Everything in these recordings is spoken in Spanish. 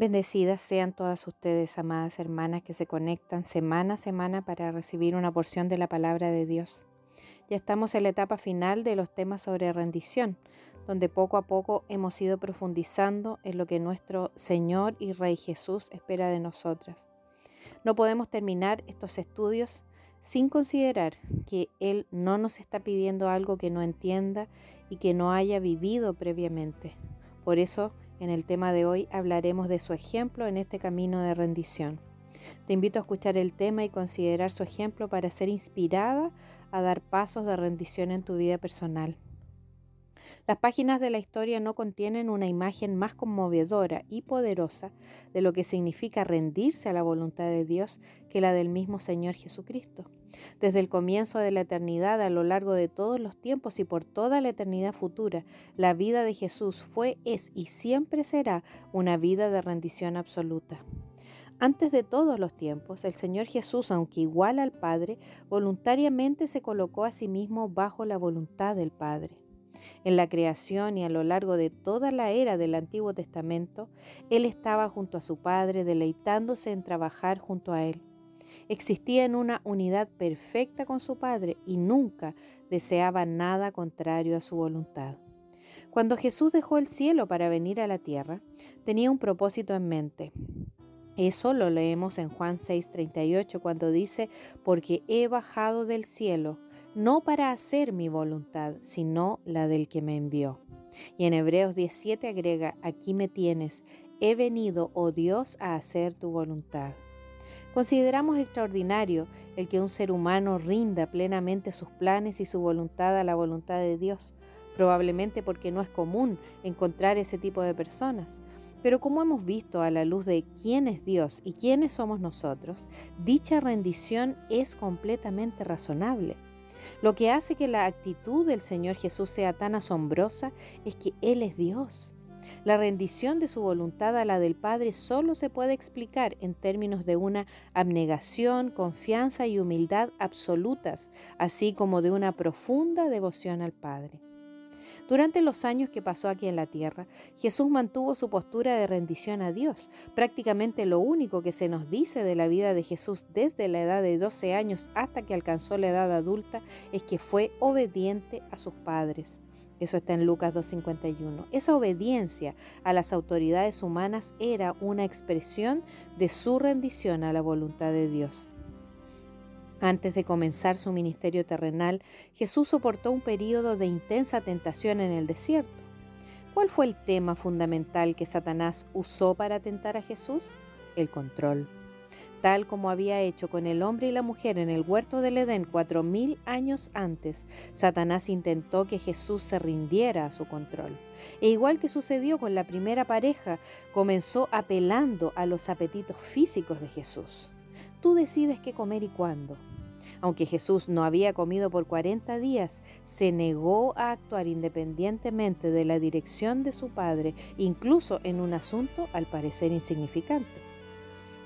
Bendecidas sean todas ustedes, amadas hermanas, que se conectan semana a semana para recibir una porción de la palabra de Dios. Ya estamos en la etapa final de los temas sobre rendición, donde poco a poco hemos ido profundizando en lo que nuestro Señor y Rey Jesús espera de nosotras. No podemos terminar estos estudios sin considerar que Él no nos está pidiendo algo que no entienda y que no haya vivido previamente. Por eso en el tema de hoy hablaremos de su ejemplo en este camino de rendición. Te invito a escuchar el tema y considerar su ejemplo para ser inspirada a dar pasos de rendición en tu vida personal. Las páginas de la historia no contienen una imagen más conmovedora y poderosa de lo que significa rendirse a la voluntad de Dios que la del mismo Señor Jesucristo. Desde el comienzo de la eternidad, a lo largo de todos los tiempos y por toda la eternidad futura, la vida de Jesús fue, es y siempre será una vida de rendición absoluta. Antes de todos los tiempos, el Señor Jesús, aunque igual al Padre, voluntariamente se colocó a sí mismo bajo la voluntad del Padre. En la creación y a lo largo de toda la era del Antiguo Testamento, Él estaba junto a su Padre, deleitándose en trabajar junto a Él. Existía en una unidad perfecta con su Padre y nunca deseaba nada contrario a su voluntad. Cuando Jesús dejó el cielo para venir a la tierra, tenía un propósito en mente. Eso lo leemos en Juan 6:38 cuando dice, porque he bajado del cielo, no para hacer mi voluntad, sino la del que me envió. Y en Hebreos 17 agrega, aquí me tienes, he venido, oh Dios, a hacer tu voluntad. Consideramos extraordinario el que un ser humano rinda plenamente sus planes y su voluntad a la voluntad de Dios, probablemente porque no es común encontrar ese tipo de personas. Pero como hemos visto a la luz de quién es Dios y quiénes somos nosotros, dicha rendición es completamente razonable. Lo que hace que la actitud del Señor Jesús sea tan asombrosa es que Él es Dios. La rendición de su voluntad a la del Padre solo se puede explicar en términos de una abnegación, confianza y humildad absolutas, así como de una profunda devoción al Padre. Durante los años que pasó aquí en la tierra, Jesús mantuvo su postura de rendición a Dios. Prácticamente lo único que se nos dice de la vida de Jesús desde la edad de 12 años hasta que alcanzó la edad adulta es que fue obediente a sus padres. Eso está en Lucas 2.51. Esa obediencia a las autoridades humanas era una expresión de su rendición a la voluntad de Dios. Antes de comenzar su ministerio terrenal, Jesús soportó un periodo de intensa tentación en el desierto. ¿Cuál fue el tema fundamental que Satanás usó para tentar a Jesús? El control. Tal como había hecho con el hombre y la mujer en el huerto del Edén cuatro mil años antes, Satanás intentó que Jesús se rindiera a su control. E igual que sucedió con la primera pareja, comenzó apelando a los apetitos físicos de Jesús. Tú decides qué comer y cuándo. Aunque Jesús no había comido por 40 días, se negó a actuar independientemente de la dirección de su Padre, incluso en un asunto al parecer insignificante.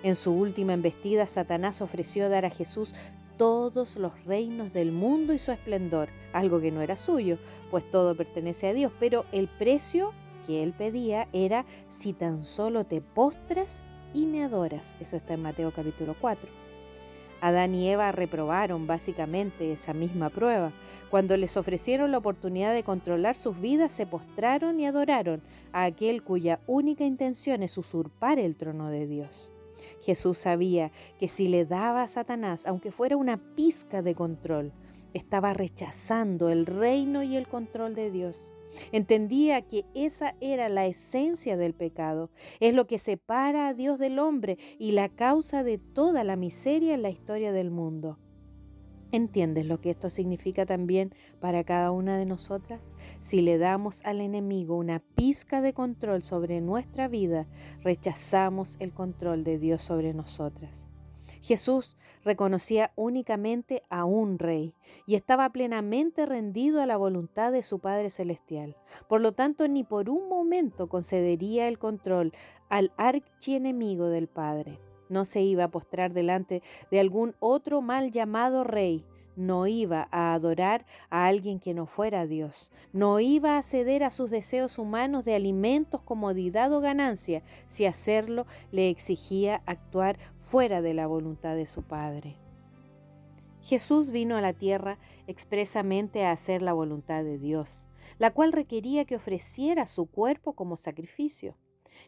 En su última embestida, Satanás ofreció dar a Jesús todos los reinos del mundo y su esplendor, algo que no era suyo, pues todo pertenece a Dios, pero el precio que él pedía era si tan solo te postras y me adoras. Eso está en Mateo capítulo 4. Adán y Eva reprobaron básicamente esa misma prueba. Cuando les ofrecieron la oportunidad de controlar sus vidas, se postraron y adoraron a aquel cuya única intención es usurpar el trono de Dios. Jesús sabía que si le daba a Satanás, aunque fuera una pizca de control, estaba rechazando el reino y el control de Dios. Entendía que esa era la esencia del pecado, es lo que separa a Dios del hombre y la causa de toda la miseria en la historia del mundo. ¿Entiendes lo que esto significa también para cada una de nosotras? Si le damos al enemigo una pizca de control sobre nuestra vida, rechazamos el control de Dios sobre nosotras. Jesús reconocía únicamente a un rey y estaba plenamente rendido a la voluntad de su Padre Celestial. Por lo tanto, ni por un momento concedería el control al archienemigo del Padre. No se iba a postrar delante de algún otro mal llamado rey. No iba a adorar a alguien que no fuera Dios, no iba a ceder a sus deseos humanos de alimentos, comodidad o ganancia, si hacerlo le exigía actuar fuera de la voluntad de su Padre. Jesús vino a la tierra expresamente a hacer la voluntad de Dios, la cual requería que ofreciera su cuerpo como sacrificio.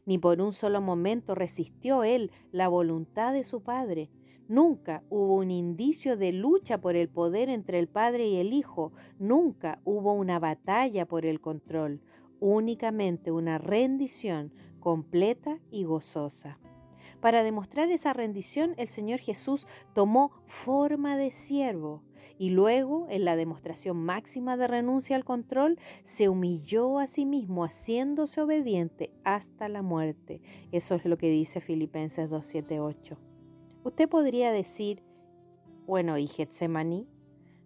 Ni por un solo momento resistió él la voluntad de su Padre, Nunca hubo un indicio de lucha por el poder entre el Padre y el Hijo. Nunca hubo una batalla por el control. Únicamente una rendición completa y gozosa. Para demostrar esa rendición, el Señor Jesús tomó forma de siervo y luego, en la demostración máxima de renuncia al control, se humilló a sí mismo, haciéndose obediente hasta la muerte. Eso es lo que dice Filipenses 278. Usted podría decir, bueno, ¿y Getsemaní?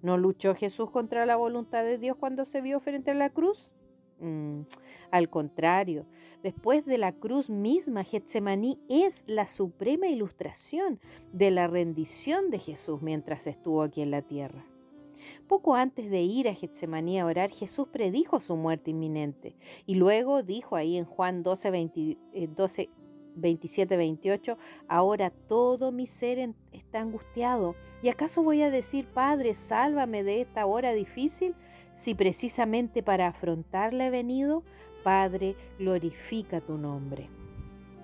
¿No luchó Jesús contra la voluntad de Dios cuando se vio frente a la cruz? Mm, al contrario, después de la cruz misma, Getsemaní es la suprema ilustración de la rendición de Jesús mientras estuvo aquí en la tierra. Poco antes de ir a Getsemaní a orar, Jesús predijo su muerte inminente y luego dijo ahí en Juan 12, 20, 12 27-28, ahora todo mi ser está angustiado. ¿Y acaso voy a decir, Padre, sálvame de esta hora difícil? Si precisamente para afrontarla he venido, Padre, glorifica tu nombre.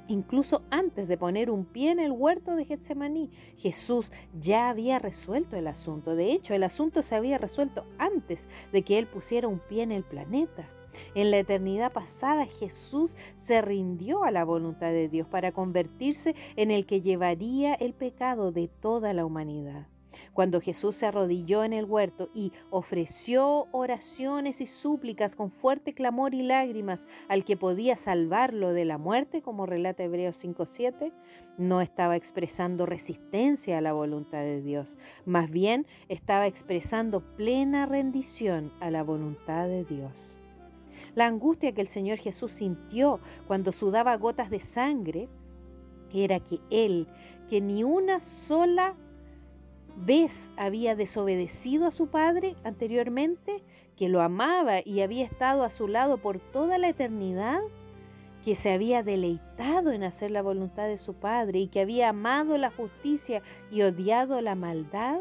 Incluso antes de poner un pie en el huerto de Getsemaní, Jesús ya había resuelto el asunto. De hecho, el asunto se había resuelto antes de que Él pusiera un pie en el planeta. En la eternidad pasada Jesús se rindió a la voluntad de Dios para convertirse en el que llevaría el pecado de toda la humanidad. Cuando Jesús se arrodilló en el huerto y ofreció oraciones y súplicas con fuerte clamor y lágrimas al que podía salvarlo de la muerte, como relata Hebreos 5.7, no estaba expresando resistencia a la voluntad de Dios, más bien estaba expresando plena rendición a la voluntad de Dios. La angustia que el Señor Jesús sintió cuando sudaba gotas de sangre era que Él, que ni una sola vez había desobedecido a su Padre anteriormente, que lo amaba y había estado a su lado por toda la eternidad, que se había deleitado en hacer la voluntad de su Padre y que había amado la justicia y odiado la maldad,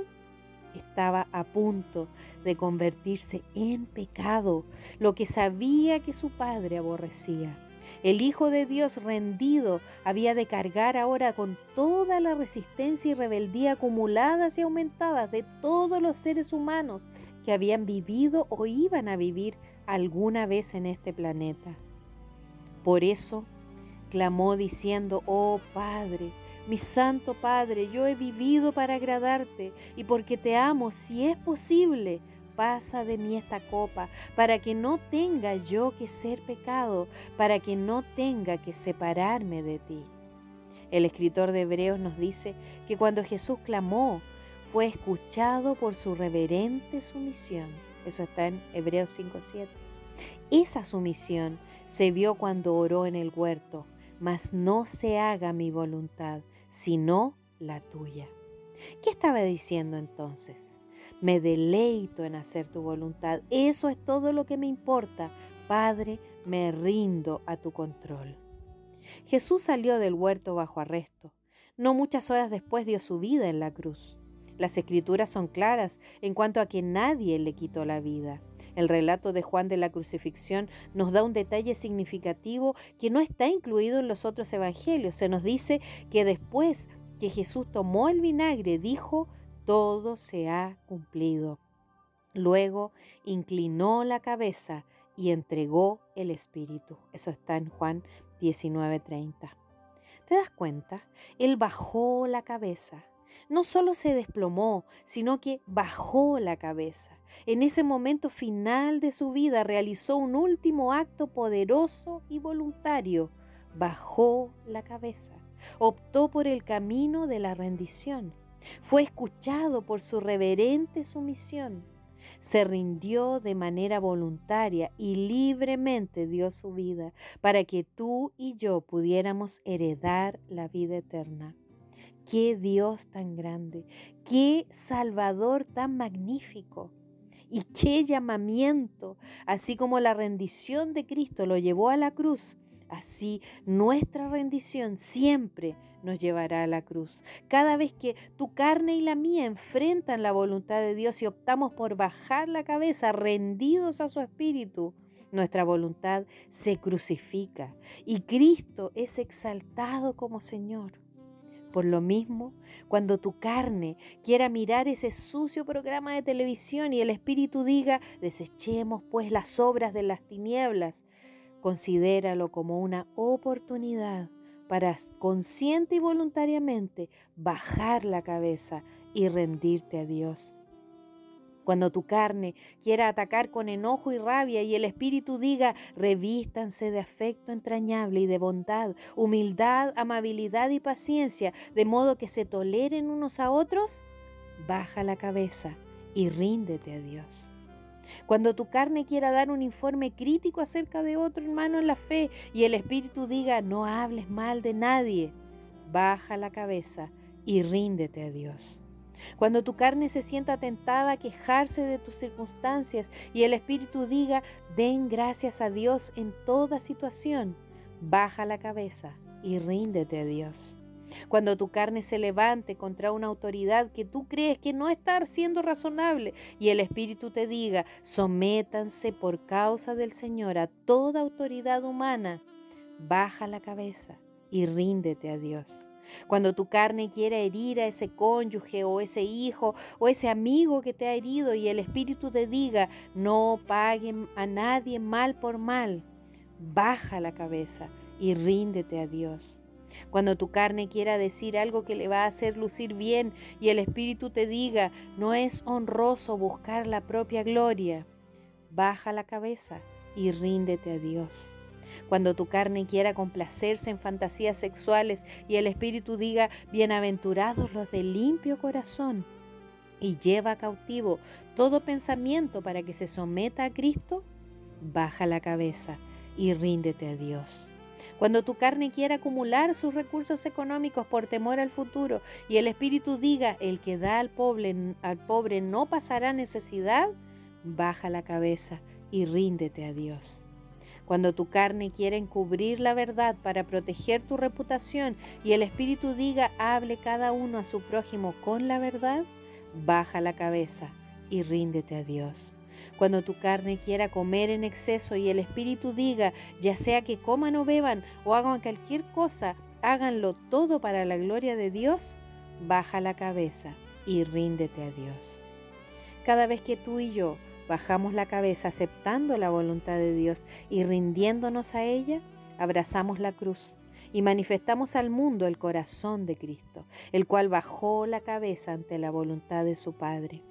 estaba a punto de convertirse en pecado, lo que sabía que su padre aborrecía. El Hijo de Dios rendido había de cargar ahora con toda la resistencia y rebeldía acumuladas y aumentadas de todos los seres humanos que habían vivido o iban a vivir alguna vez en este planeta. Por eso clamó diciendo, oh Padre, mi Santo Padre, yo he vivido para agradarte y porque te amo, si es posible, pasa de mí esta copa, para que no tenga yo que ser pecado, para que no tenga que separarme de ti. El escritor de Hebreos nos dice que cuando Jesús clamó, fue escuchado por su reverente sumisión. Eso está en Hebreos 5.7. Esa sumisión se vio cuando oró en el huerto, mas no se haga mi voluntad, sino la tuya. ¿Qué estaba diciendo entonces? Me deleito en hacer tu voluntad. Eso es todo lo que me importa. Padre, me rindo a tu control. Jesús salió del huerto bajo arresto. No muchas horas después dio su vida en la cruz. Las escrituras son claras en cuanto a que nadie le quitó la vida. El relato de Juan de la crucifixión nos da un detalle significativo que no está incluido en los otros evangelios. Se nos dice que después que Jesús tomó el vinagre, dijo, todo se ha cumplido. Luego inclinó la cabeza y entregó el Espíritu. Eso está en Juan 19:30. ¿Te das cuenta? Él bajó la cabeza no solo se desplomó, sino que bajó la cabeza. En ese momento final de su vida realizó un último acto poderoso y voluntario. Bajó la cabeza. Optó por el camino de la rendición. Fue escuchado por su reverente sumisión. Se rindió de manera voluntaria y libremente dio su vida para que tú y yo pudiéramos heredar la vida eterna. Qué Dios tan grande, qué Salvador tan magnífico. Y qué llamamiento, así como la rendición de Cristo lo llevó a la cruz, así nuestra rendición siempre nos llevará a la cruz. Cada vez que tu carne y la mía enfrentan la voluntad de Dios y optamos por bajar la cabeza rendidos a su espíritu, nuestra voluntad se crucifica y Cristo es exaltado como Señor. Por lo mismo, cuando tu carne quiera mirar ese sucio programa de televisión y el Espíritu diga, desechemos pues las obras de las tinieblas, considéralo como una oportunidad para consciente y voluntariamente bajar la cabeza y rendirte a Dios. Cuando tu carne quiera atacar con enojo y rabia y el Espíritu diga, revístanse de afecto entrañable y de bondad, humildad, amabilidad y paciencia, de modo que se toleren unos a otros, baja la cabeza y ríndete a Dios. Cuando tu carne quiera dar un informe crítico acerca de otro hermano en la fe y el Espíritu diga, no hables mal de nadie, baja la cabeza y ríndete a Dios. Cuando tu carne se sienta tentada a quejarse de tus circunstancias y el Espíritu diga, den gracias a Dios en toda situación, baja la cabeza y ríndete a Dios. Cuando tu carne se levante contra una autoridad que tú crees que no está siendo razonable y el Espíritu te diga, sométanse por causa del Señor a toda autoridad humana, baja la cabeza y ríndete a Dios. Cuando tu carne quiera herir a ese cónyuge o ese hijo o ese amigo que te ha herido y el Espíritu te diga, no paguen a nadie mal por mal, baja la cabeza y ríndete a Dios. Cuando tu carne quiera decir algo que le va a hacer lucir bien y el Espíritu te diga, no es honroso buscar la propia gloria, baja la cabeza y ríndete a Dios. Cuando tu carne quiera complacerse en fantasías sexuales y el Espíritu diga, bienaventurados los de limpio corazón, y lleva cautivo todo pensamiento para que se someta a Cristo, baja la cabeza y ríndete a Dios. Cuando tu carne quiera acumular sus recursos económicos por temor al futuro y el Espíritu diga, el que da al pobre, no pasará necesidad, baja la cabeza y ríndete a Dios. Cuando tu carne quiera encubrir la verdad para proteger tu reputación y el Espíritu diga, hable cada uno a su prójimo con la verdad, baja la cabeza y ríndete a Dios. Cuando tu carne quiera comer en exceso y el Espíritu diga, ya sea que coman o beban o hagan cualquier cosa, háganlo todo para la gloria de Dios, baja la cabeza y ríndete a Dios. Cada vez que tú y yo bajamos la cabeza aceptando la voluntad de Dios y rindiéndonos a ella, abrazamos la cruz y manifestamos al mundo el corazón de Cristo, el cual bajó la cabeza ante la voluntad de su Padre.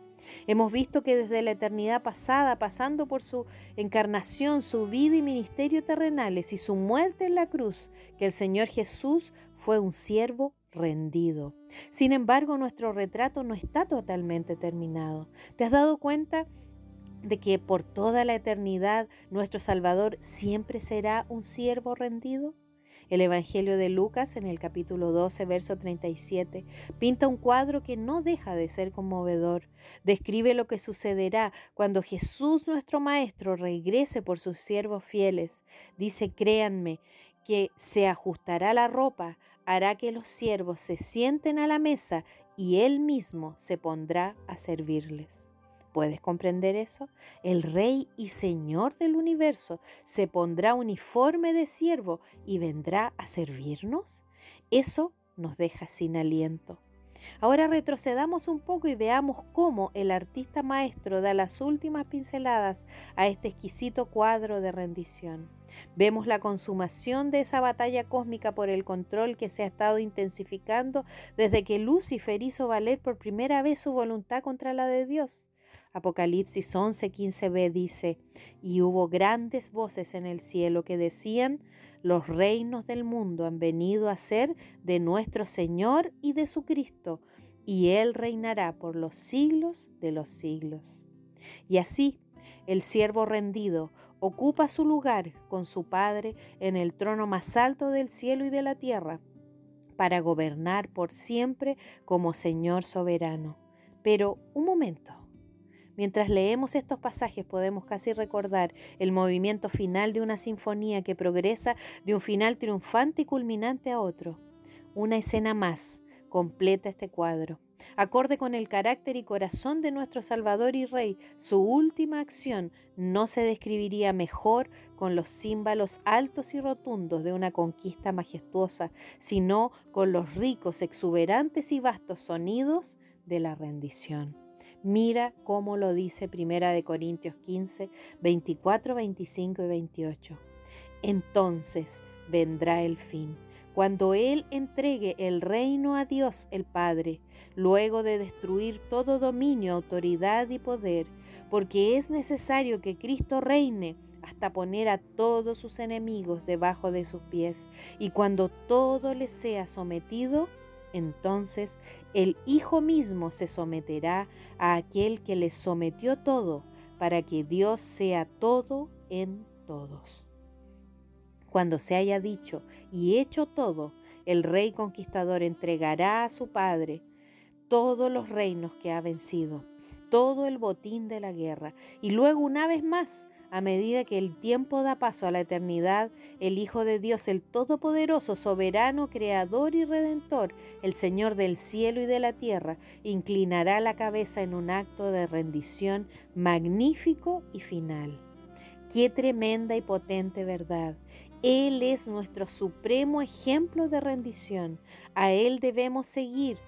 Hemos visto que desde la eternidad pasada, pasando por su encarnación, su vida y ministerio terrenales y su muerte en la cruz, que el Señor Jesús fue un siervo rendido. Sin embargo, nuestro retrato no está totalmente terminado. ¿Te has dado cuenta de que por toda la eternidad nuestro Salvador siempre será un siervo rendido? El Evangelio de Lucas en el capítulo 12, verso 37, pinta un cuadro que no deja de ser conmovedor. Describe lo que sucederá cuando Jesús nuestro Maestro regrese por sus siervos fieles. Dice, créanme, que se ajustará la ropa, hará que los siervos se sienten a la mesa y él mismo se pondrá a servirles. ¿Puedes comprender eso? El Rey y Señor del universo se pondrá uniforme de siervo y vendrá a servirnos. Eso nos deja sin aliento. Ahora retrocedamos un poco y veamos cómo el artista maestro da las últimas pinceladas a este exquisito cuadro de rendición. Vemos la consumación de esa batalla cósmica por el control que se ha estado intensificando desde que Lucifer hizo valer por primera vez su voluntad contra la de Dios. Apocalipsis 11:15b dice, y hubo grandes voces en el cielo que decían, los reinos del mundo han venido a ser de nuestro Señor y de su Cristo, y Él reinará por los siglos de los siglos. Y así, el siervo rendido ocupa su lugar con su Padre en el trono más alto del cielo y de la tierra para gobernar por siempre como Señor soberano. Pero un momento. Mientras leemos estos pasajes podemos casi recordar el movimiento final de una sinfonía que progresa de un final triunfante y culminante a otro. Una escena más completa este cuadro. Acorde con el carácter y corazón de nuestro Salvador y Rey, su última acción no se describiría mejor con los címbalos altos y rotundos de una conquista majestuosa, sino con los ricos, exuberantes y vastos sonidos de la rendición. Mira cómo lo dice Primera de Corintios 15, 24, 25 y 28. Entonces vendrá el fin, cuando Él entregue el reino a Dios el Padre, luego de destruir todo dominio, autoridad y poder, porque es necesario que Cristo reine hasta poner a todos sus enemigos debajo de sus pies, y cuando todo le sea sometido, entonces el Hijo mismo se someterá a aquel que le sometió todo, para que Dios sea todo en todos. Cuando se haya dicho y hecho todo, el rey conquistador entregará a su Padre todos los reinos que ha vencido, todo el botín de la guerra, y luego una vez más a medida que el tiempo da paso a la eternidad, el Hijo de Dios, el Todopoderoso, soberano, creador y redentor, el Señor del cielo y de la tierra, inclinará la cabeza en un acto de rendición magnífico y final. Qué tremenda y potente verdad. Él es nuestro supremo ejemplo de rendición. A Él debemos seguir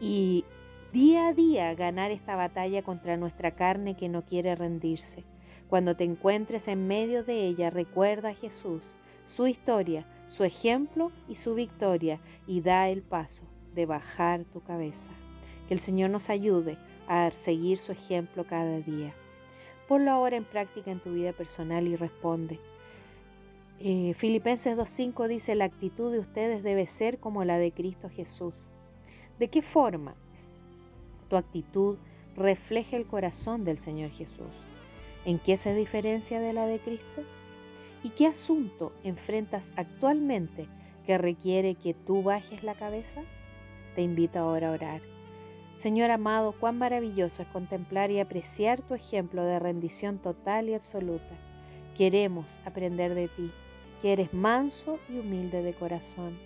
y día a día ganar esta batalla contra nuestra carne que no quiere rendirse. Cuando te encuentres en medio de ella, recuerda a Jesús, su historia, su ejemplo y su victoria y da el paso de bajar tu cabeza. Que el Señor nos ayude a seguir su ejemplo cada día. Ponlo ahora en práctica en tu vida personal y responde. Eh, Filipenses 2.5 dice, la actitud de ustedes debe ser como la de Cristo Jesús. ¿De qué forma? Tu actitud refleja el corazón del Señor Jesús. ¿En qué se diferencia de la de Cristo? ¿Y qué asunto enfrentas actualmente que requiere que tú bajes la cabeza? Te invito ahora a orar. Señor amado, cuán maravilloso es contemplar y apreciar tu ejemplo de rendición total y absoluta. Queremos aprender de ti, que eres manso y humilde de corazón.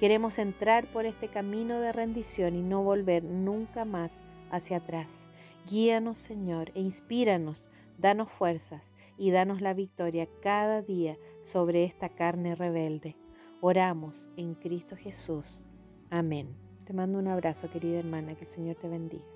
Queremos entrar por este camino de rendición y no volver nunca más hacia atrás. Guíanos, Señor, e inspíranos Danos fuerzas y danos la victoria cada día sobre esta carne rebelde. Oramos en Cristo Jesús. Amén. Te mando un abrazo, querida hermana, que el Señor te bendiga.